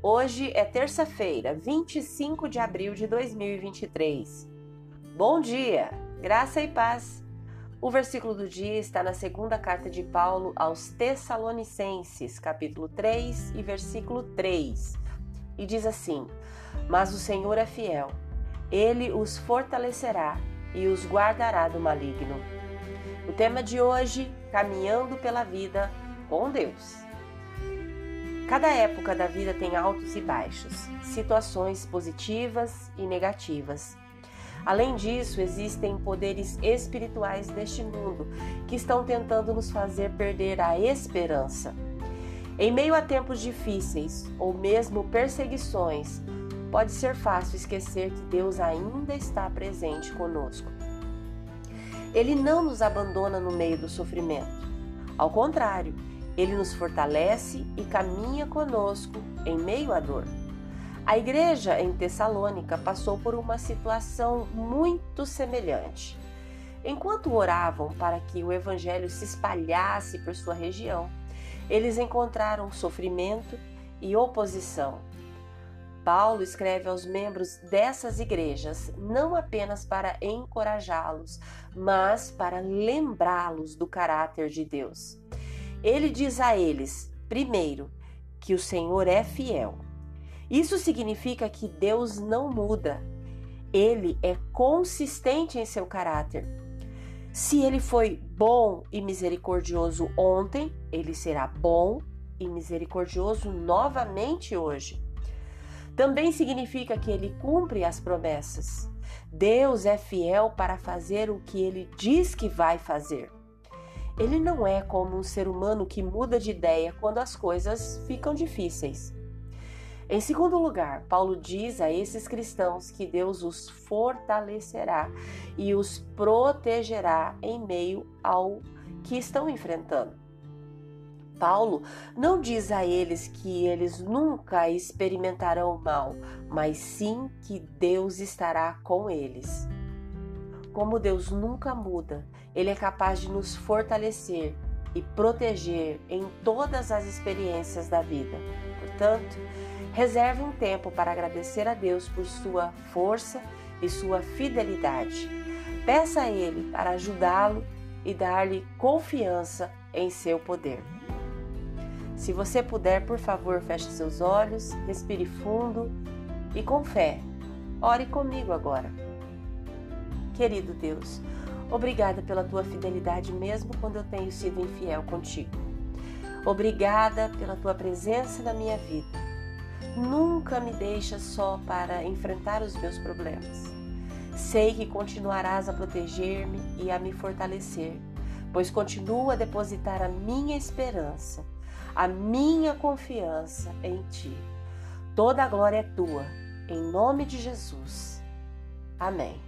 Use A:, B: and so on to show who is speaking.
A: Hoje é terça-feira, 25 de abril de 2023. Bom dia, graça e paz. O versículo do dia está na segunda carta de Paulo aos Tessalonicenses, capítulo 3 e versículo 3. E diz assim: Mas o Senhor é fiel, ele os fortalecerá e os guardará do maligno. O tema de hoje: caminhando pela vida com Deus. Cada época da vida tem altos e baixos, situações positivas e negativas. Além disso, existem poderes espirituais deste mundo que estão tentando nos fazer perder a esperança. Em meio a tempos difíceis ou mesmo perseguições, pode ser fácil esquecer que Deus ainda está presente conosco. Ele não nos abandona no meio do sofrimento. Ao contrário, ele nos fortalece e caminha conosco em meio à dor. A igreja em Tessalônica passou por uma situação muito semelhante. Enquanto oravam para que o evangelho se espalhasse por sua região, eles encontraram sofrimento e oposição. Paulo escreve aos membros dessas igrejas não apenas para encorajá-los, mas para lembrá-los do caráter de Deus. Ele diz a eles, primeiro, que o Senhor é fiel. Isso significa que Deus não muda. Ele é consistente em seu caráter. Se ele foi bom e misericordioso ontem, ele será bom e misericordioso novamente hoje. Também significa que ele cumpre as promessas. Deus é fiel para fazer o que ele diz que vai fazer. Ele não é como um ser humano que muda de ideia quando as coisas ficam difíceis. Em segundo lugar, Paulo diz a esses cristãos que Deus os fortalecerá e os protegerá em meio ao que estão enfrentando. Paulo não diz a eles que eles nunca experimentarão mal, mas sim que Deus estará com eles. Como Deus nunca muda, Ele é capaz de nos fortalecer e proteger em todas as experiências da vida. Portanto, reserve um tempo para agradecer a Deus por sua força e sua fidelidade. Peça a Ele para ajudá-lo e dar-lhe confiança em seu poder. Se você puder, por favor, feche seus olhos, respire fundo e com fé. Ore comigo agora. Querido Deus, obrigada pela tua fidelidade, mesmo quando eu tenho sido infiel contigo. Obrigada pela tua presença na minha vida. Nunca me deixa só para enfrentar os meus problemas. Sei que continuarás a proteger-me e a me fortalecer, pois continuo a depositar a minha esperança, a minha confiança em ti. Toda a glória é tua, em nome de Jesus. Amém.